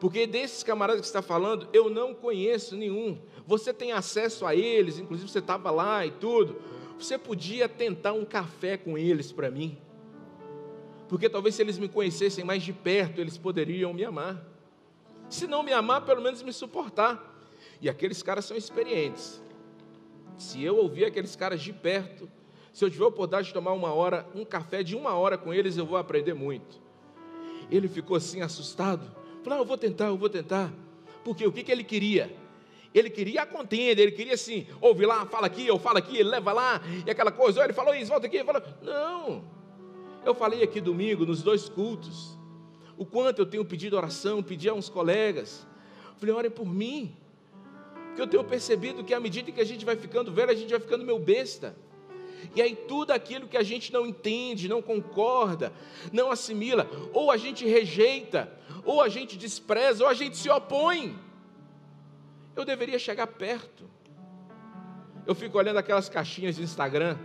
Porque desses camaradas que você está falando, eu não conheço nenhum. Você tem acesso a eles, inclusive você estava lá e tudo. Você podia tentar um café com eles para mim. Porque talvez se eles me conhecessem mais de perto, eles poderiam me amar. Se não me amar, pelo menos me suportar. E aqueles caras são experientes. Se eu ouvir aqueles caras de perto, se eu tiver a oportunidade de tomar uma hora, um café de uma hora com eles, eu vou aprender muito. Ele ficou assim assustado. Falou: ah, eu vou tentar, eu vou tentar. Porque o que, que ele queria? Ele queria a contenda, ele queria assim, ouve lá, fala aqui, eu falo aqui, ele leva lá, e aquela coisa, ele falou isso, volta aqui, ele falou. Não. Eu falei aqui domingo, nos dois cultos, o quanto eu tenho pedido oração, pedi a uns colegas. Falei, orem por mim. Porque eu tenho percebido que à medida que a gente vai ficando velho, a gente vai ficando meio besta. E aí tudo aquilo que a gente não entende, não concorda, não assimila, ou a gente rejeita, ou a gente despreza, ou a gente se opõe. Eu deveria chegar perto. Eu fico olhando aquelas caixinhas de Instagram,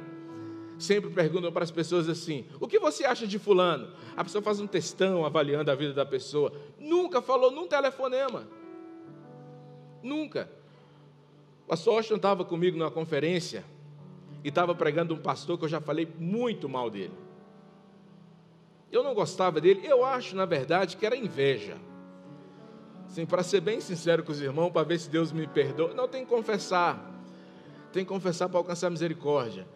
sempre perguntam para as pessoas assim: o que você acha de Fulano? A pessoa faz um textão avaliando a vida da pessoa. Nunca falou num telefonema. Nunca. pastor Austin estava comigo numa conferência e estava pregando um pastor que eu já falei muito mal dele. Eu não gostava dele, eu acho, na verdade, que era inveja. Sim, para ser bem sincero com os irmãos, para ver se Deus me perdoa, não tem que confessar. Tem que confessar para alcançar misericórdia.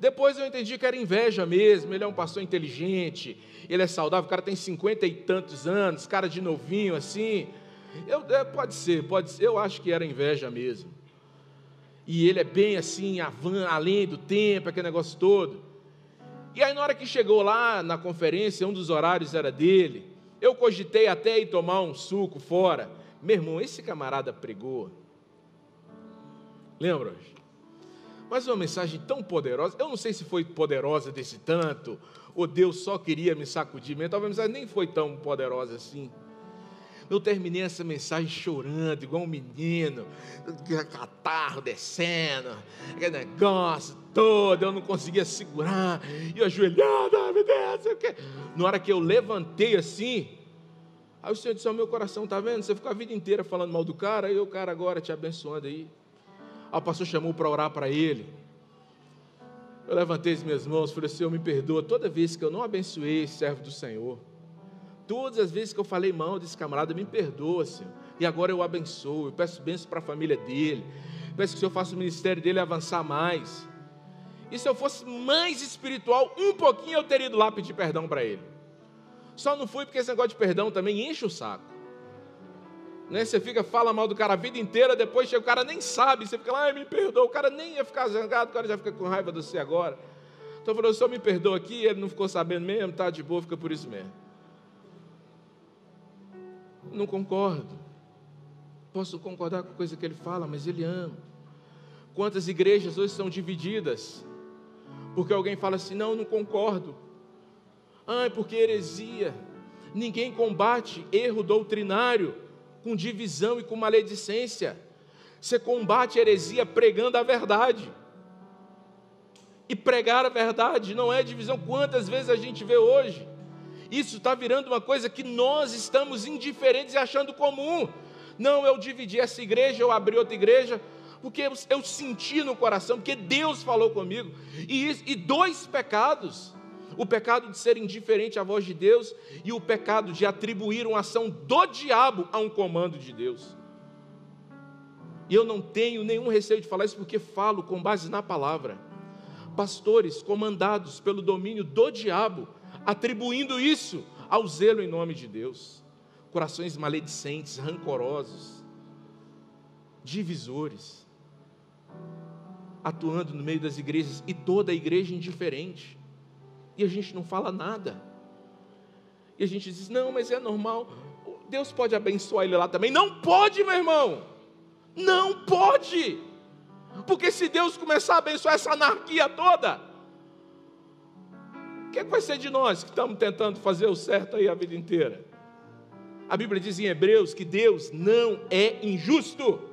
Depois eu entendi que era inveja mesmo. Ele é um pastor inteligente, ele é saudável, o cara tem cinquenta e tantos anos, cara de novinho assim. Eu, é, pode ser, pode ser, eu acho que era inveja mesmo. E ele é bem assim, além do tempo, aquele negócio todo. E aí, na hora que chegou lá na conferência, um dos horários era dele, eu cogitei até ir tomar um suco fora. Meu irmão, esse camarada pregou. Lembra? Mas uma mensagem tão poderosa, eu não sei se foi poderosa desse tanto, ou Deus só queria me sacudir, talvez a mensagem nem foi tão poderosa assim. Eu terminei essa mensagem chorando, igual um menino, catarro descendo, aquele negócio todo, eu não conseguia segurar, e eu ajoelhado, meu Deus, quê. Na hora que eu levantei assim, aí o Senhor disse: O meu coração está vendo? Você ficou a vida inteira falando mal do cara, e o cara agora te abençoando aí. O pastor chamou para orar para ele. Eu levantei as minhas mãos e falei: Senhor, me perdoa toda vez que eu não abençoei esse servo do Senhor. Todas as vezes que eu falei mal desse camarada, me perdoa, Senhor. E agora eu abençoo, eu peço bênção para a família dele. Peço que o Senhor faça o ministério dele avançar mais. E se eu fosse mais espiritual, um pouquinho eu teria ido lá pedir perdão para ele. Só não fui porque esse negócio de perdão também enche o saco. Né? Você fica, fala mal do cara a vida inteira, depois chega, o cara nem sabe, você fica lá, ai, me perdoa, o cara nem ia ficar zangado, o cara já fica com raiva de você agora. Então falou, o senhor me perdoa aqui, ele não ficou sabendo mesmo, tá de boa, fica por isso mesmo. Não concordo. Posso concordar com a coisa que ele fala, mas ele ama. Quantas igrejas hoje são divididas? Porque alguém fala assim: não, não concordo. Ah, é porque heresia. Ninguém combate erro doutrinário com divisão e com maledicência. Você combate heresia pregando a verdade. E pregar a verdade não é divisão. Quantas vezes a gente vê hoje? Isso está virando uma coisa que nós estamos indiferentes e achando comum. Não, eu dividi essa igreja, eu abri outra igreja, porque eu, eu senti no coração, porque Deus falou comigo. E, e dois pecados: o pecado de ser indiferente à voz de Deus e o pecado de atribuir uma ação do diabo a um comando de Deus. E eu não tenho nenhum receio de falar isso, porque falo com base na palavra. Pastores comandados pelo domínio do diabo, atribuindo isso ao zelo em nome de Deus. Corações maledicentes, rancorosos, divisores atuando no meio das igrejas e toda a igreja indiferente. E a gente não fala nada. E a gente diz: não, mas é normal. Deus pode abençoar ele lá também. Não pode, meu irmão. Não pode. Porque se Deus começar a abençoar essa anarquia toda, o que, é que vai ser de nós que estamos tentando fazer o certo aí a vida inteira? A Bíblia diz em Hebreus que Deus não é injusto.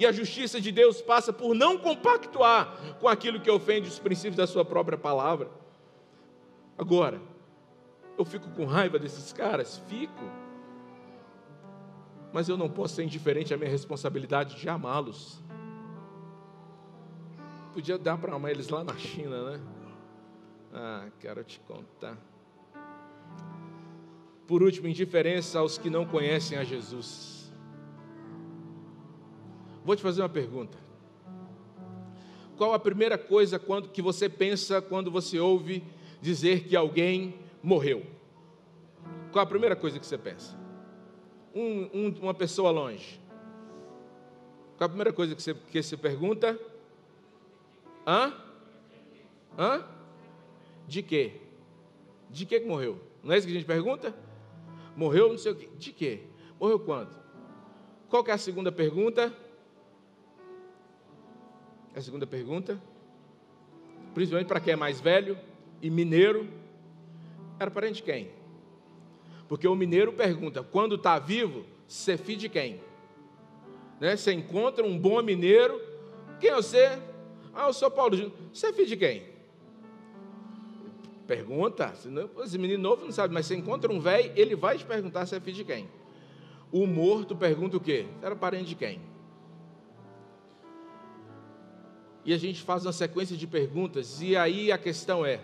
E a justiça de Deus passa por não compactuar com aquilo que ofende os princípios da sua própria palavra. Agora, eu fico com raiva desses caras? Fico. Mas eu não posso ser indiferente à minha responsabilidade de amá-los. Podia dar para amar eles lá na China, né? Ah, quero te contar. Por último, indiferença aos que não conhecem a Jesus. Vou te fazer uma pergunta. Qual a primeira coisa que você pensa quando você ouve dizer que alguém morreu? Qual a primeira coisa que você pensa? Um, um, uma pessoa longe. Qual a primeira coisa que você, que você pergunta? Hã? Hã? De quê? De que morreu? Não é isso que a gente pergunta? Morreu não sei o quê. De quê? Morreu quando? Qual que é a segunda pergunta? A segunda pergunta. Principalmente para quem é mais velho e mineiro. Era parente de quem? Porque o mineiro pergunta: quando está vivo, você filho de quem? Né? Você encontra um bom mineiro. Quem é você? Ah, eu sou Paulo Júnior. Você é filho de quem? Pergunta. Esse menino novo não sabe, mas você encontra um velho, ele vai te perguntar se é filho de quem. O morto pergunta o quê? Era parente de quem? e a gente faz uma sequência de perguntas, e aí a questão é: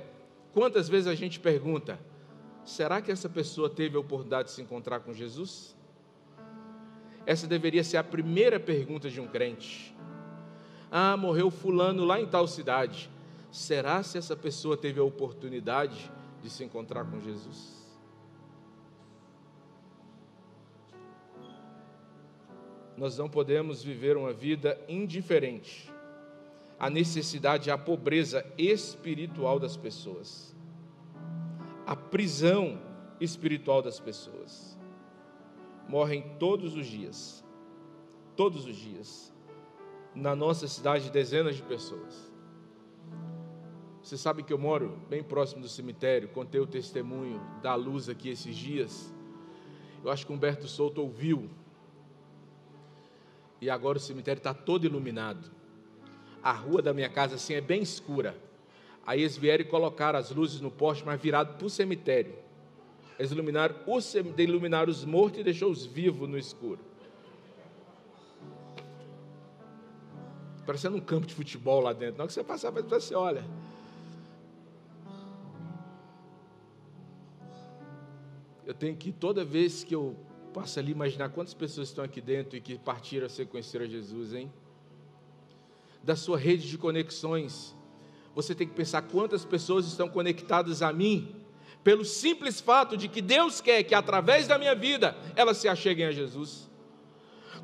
quantas vezes a gente pergunta, será que essa pessoa teve a oportunidade de se encontrar com Jesus? Essa deveria ser a primeira pergunta de um crente. Ah, morreu Fulano lá em tal cidade. Será se essa pessoa teve a oportunidade de se encontrar com Jesus? Nós não podemos viver uma vida indiferente a necessidade, a pobreza espiritual das pessoas, a prisão espiritual das pessoas. Morrem todos os dias, todos os dias, na nossa cidade, dezenas de pessoas. Você sabe que eu moro bem próximo do cemitério, contei o testemunho da luz aqui esses dias. Eu acho que Humberto Souto ouviu. E agora o cemitério está todo iluminado a rua da minha casa assim é bem escura. Aí eles vieram e colocaram as luzes no poste, mas virado para o cemitério. Eles iluminaram, os, iluminaram os mortos e deixou os vivos no escuro. parecendo um campo de futebol lá dentro. Hora que você passar, você olha. Eu tenho que, toda vez que eu passo ali, imaginar quantas pessoas estão aqui dentro e que partiram a ser conhecer a Jesus, hein? Da sua rede de conexões, você tem que pensar quantas pessoas estão conectadas a mim, pelo simples fato de que Deus quer que através da minha vida elas se acheguem a Jesus.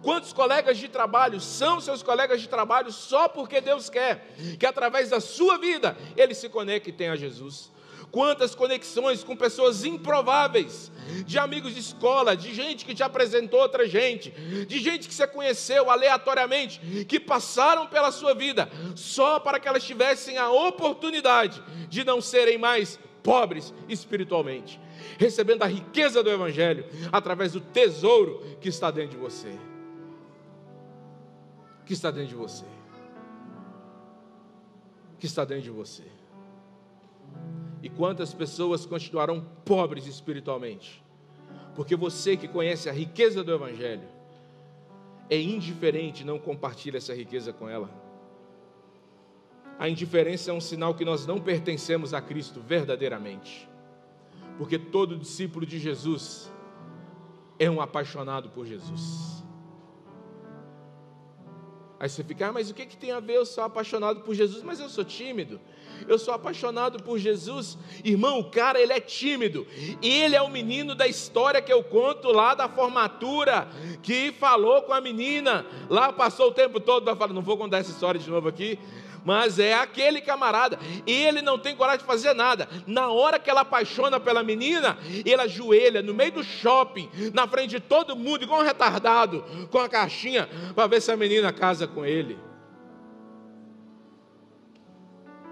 Quantos colegas de trabalho são seus colegas de trabalho só porque Deus quer que através da sua vida eles se conectem a Jesus? Quantas conexões com pessoas improváveis, de amigos de escola, de gente que te apresentou outra gente, de gente que você conheceu aleatoriamente, que passaram pela sua vida só para que elas tivessem a oportunidade de não serem mais pobres espiritualmente, recebendo a riqueza do Evangelho através do tesouro que está dentro de você. Que está dentro de você. Que está dentro de você. E quantas pessoas continuarão pobres espiritualmente? Porque você que conhece a riqueza do Evangelho, é indiferente não compartilha essa riqueza com ela. A indiferença é um sinal que nós não pertencemos a Cristo verdadeiramente. Porque todo discípulo de Jesus é um apaixonado por Jesus. Aí você fica, ah, mas o que, que tem a ver? Eu sou apaixonado por Jesus, mas eu sou tímido eu sou apaixonado por Jesus. Irmão, o cara, ele é tímido. Ele é o menino da história que eu conto lá da formatura, que falou com a menina, lá passou o tempo todo, falando, não vou contar essa história de novo aqui, mas é aquele camarada, ele não tem coragem de fazer nada. Na hora que ela apaixona pela menina, ele ajoelha no meio do shopping, na frente de todo mundo, igual um retardado, com a caixinha, para ver se a menina casa com ele.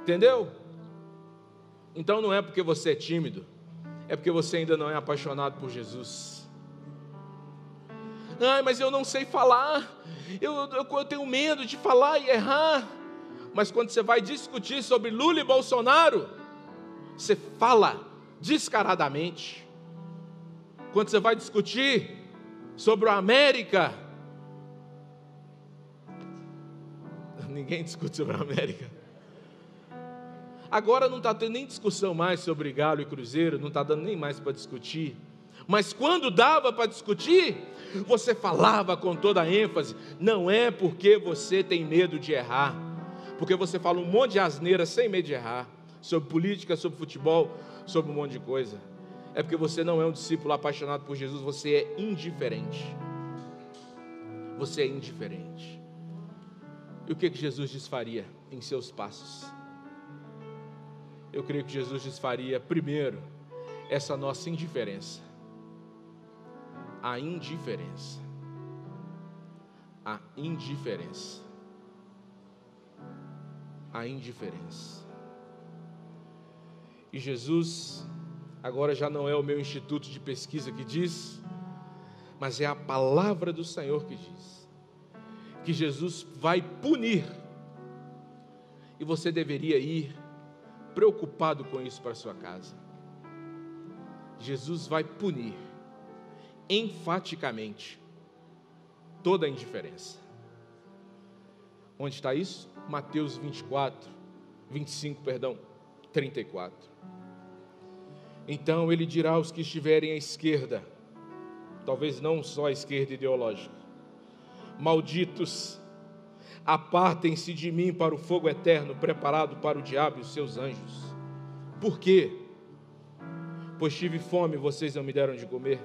Entendeu? Então não é porque você é tímido, é porque você ainda não é apaixonado por Jesus. Ai, mas eu não sei falar, eu, eu, eu tenho medo de falar e errar. Mas quando você vai discutir sobre Lula e Bolsonaro, você fala descaradamente. Quando você vai discutir sobre a América, ninguém discute sobre a América. Agora não está tendo nem discussão mais sobre Galo e Cruzeiro, não está dando nem mais para discutir. Mas quando dava para discutir, você falava com toda a ênfase. Não é porque você tem medo de errar, porque você fala um monte de asneira sem medo de errar, sobre política, sobre futebol, sobre um monte de coisa. É porque você não é um discípulo apaixonado por Jesus, você é indiferente. Você é indiferente. E o que, que Jesus desfaria em seus passos? Eu creio que Jesus desfaria primeiro essa nossa indiferença. A indiferença. A indiferença. A indiferença. E Jesus, agora já não é o meu instituto de pesquisa que diz, mas é a palavra do Senhor que diz, que Jesus vai punir, e você deveria ir preocupado com isso para sua casa. Jesus vai punir enfaticamente toda a indiferença. Onde está isso? Mateus 24, 25, perdão, 34. Então ele dirá aos que estiverem à esquerda, talvez não só à esquerda ideológica, malditos Apartem-se de mim para o fogo eterno preparado para o diabo e os seus anjos. Por quê? Pois tive fome, vocês não me deram de comer.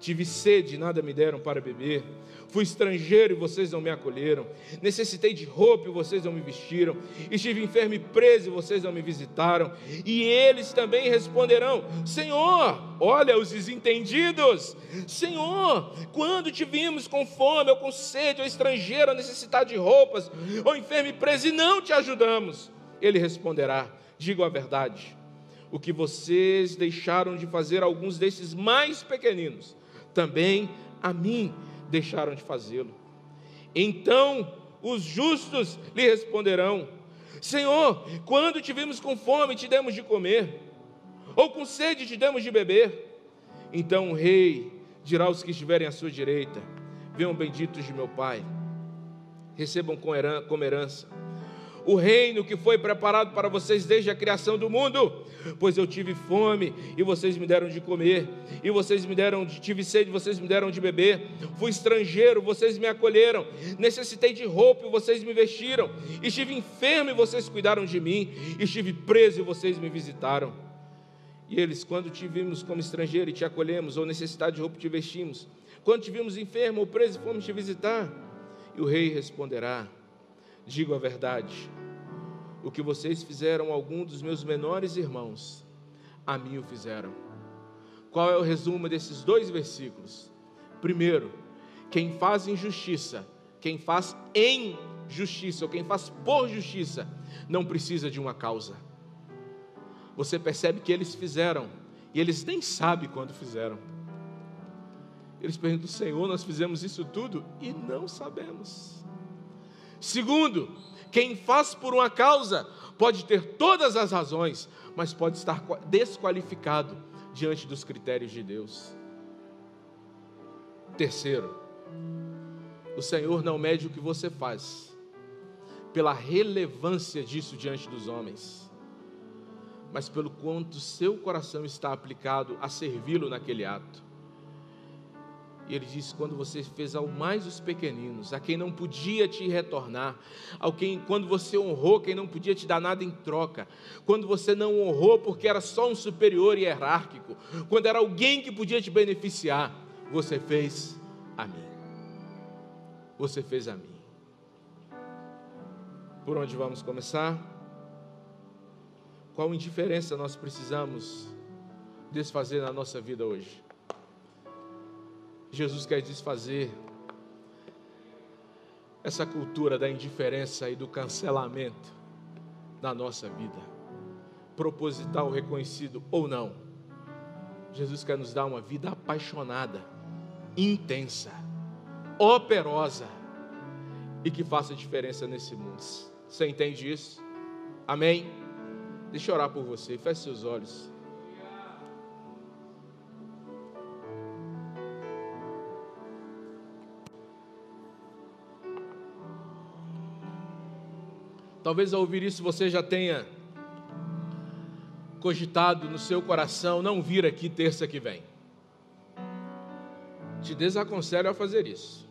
Tive sede, nada me deram para beber. Fui estrangeiro e vocês não me acolheram. Necessitei de roupa e vocês não me vestiram. Estive enfermo e preso e vocês não me visitaram. E eles também responderão: Senhor, olha os desentendidos. Senhor, quando te vimos com fome, ou com sede, ou estrangeiro, ou necessitado de roupas, ou enfermo e preso, e não te ajudamos. Ele responderá: Digo a verdade. O que vocês deixaram de fazer alguns desses mais pequeninos, também a mim deixaram de fazê-lo. Então os justos lhe responderão: Senhor, quando te vimos com fome, te demos de comer, ou com sede, te demos de beber. Então o rei dirá aos que estiverem à sua direita: Venham benditos de meu Pai, recebam como herança o reino que foi preparado para vocês desde a criação do mundo. Pois eu tive fome e vocês me deram de comer, e vocês me deram de tive sede, vocês me deram de beber. Fui estrangeiro, vocês me acolheram. Necessitei de roupa e vocês me vestiram. Estive enfermo e vocês cuidaram de mim. Estive preso e vocês me visitaram. E eles, quando te vimos como estrangeiro e te acolhemos, ou necessidade de roupa te vestimos, quando te vimos enfermo ou preso fomos te visitar, e o rei responderá: Digo a verdade, o que vocês fizeram a algum dos meus menores irmãos, a mim o fizeram. Qual é o resumo desses dois versículos? Primeiro, quem faz injustiça, quem faz em justiça, ou quem faz por justiça, não precisa de uma causa. Você percebe que eles fizeram, e eles nem sabem quando fizeram. Eles perguntam, Senhor, nós fizemos isso tudo e não sabemos. Segundo, quem faz por uma causa pode ter todas as razões, mas pode estar desqualificado diante dos critérios de Deus. Terceiro, o Senhor não mede o que você faz pela relevância disso diante dos homens, mas pelo quanto seu coração está aplicado a servi-lo naquele ato. E ele disse: quando você fez ao mais os pequeninos, a quem não podia te retornar, ao quem, quando você honrou quem não podia te dar nada em troca, quando você não honrou porque era só um superior hierárquico, quando era alguém que podia te beneficiar, você fez a mim. Você fez a mim. Por onde vamos começar? Qual indiferença nós precisamos desfazer na nossa vida hoje? Jesus quer desfazer essa cultura da indiferença e do cancelamento na nossa vida, proposital, reconhecido ou não. Jesus quer nos dar uma vida apaixonada, intensa, operosa e que faça diferença nesse mundo. Você entende isso? Amém? Deixa eu orar por você. Feche seus olhos. Talvez ao ouvir isso você já tenha cogitado no seu coração não vir aqui terça que vem. Te desaconselho a fazer isso.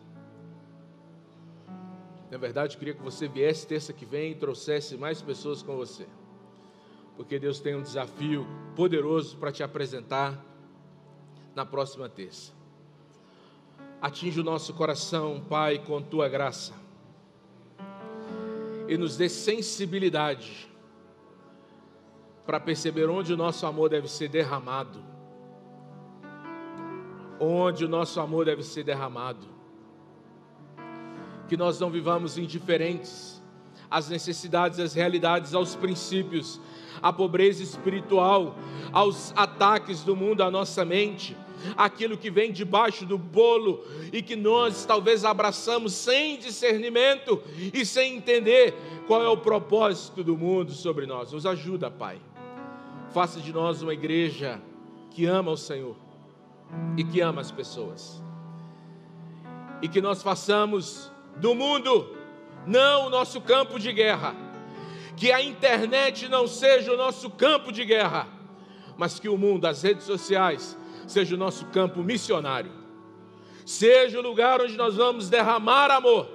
Na verdade, eu queria que você viesse terça que vem e trouxesse mais pessoas com você. Porque Deus tem um desafio poderoso para te apresentar na próxima terça. Atinge o nosso coração, Pai, com tua graça e nos dê sensibilidade para perceber onde o nosso amor deve ser derramado. Onde o nosso amor deve ser derramado. Que nós não vivamos indiferentes às necessidades, às realidades, aos princípios, à pobreza espiritual, aos ataques do mundo à nossa mente aquilo que vem debaixo do bolo e que nós talvez abraçamos sem discernimento e sem entender qual é o propósito do mundo sobre nós. Nos ajuda, Pai. Faça de nós uma igreja que ama o Senhor e que ama as pessoas. E que nós façamos do mundo não o nosso campo de guerra. Que a internet não seja o nosso campo de guerra, mas que o mundo, as redes sociais, seja o nosso campo missionário, seja o lugar onde nós vamos derramar amor,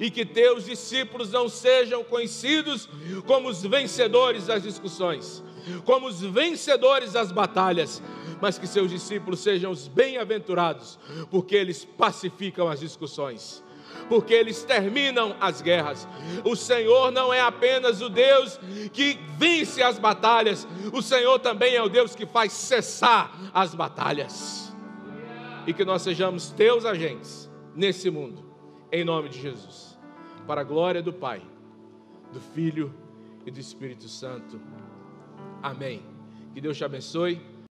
e que teus discípulos não sejam conhecidos como os vencedores das discussões, como os vencedores das batalhas, mas que seus discípulos sejam os bem-aventurados, porque eles pacificam as discussões porque eles terminam as guerras. O Senhor não é apenas o Deus que vence as batalhas, o Senhor também é o Deus que faz cessar as batalhas. E que nós sejamos teus agentes nesse mundo, em nome de Jesus, para a glória do Pai, do Filho e do Espírito Santo. Amém. Que Deus te abençoe.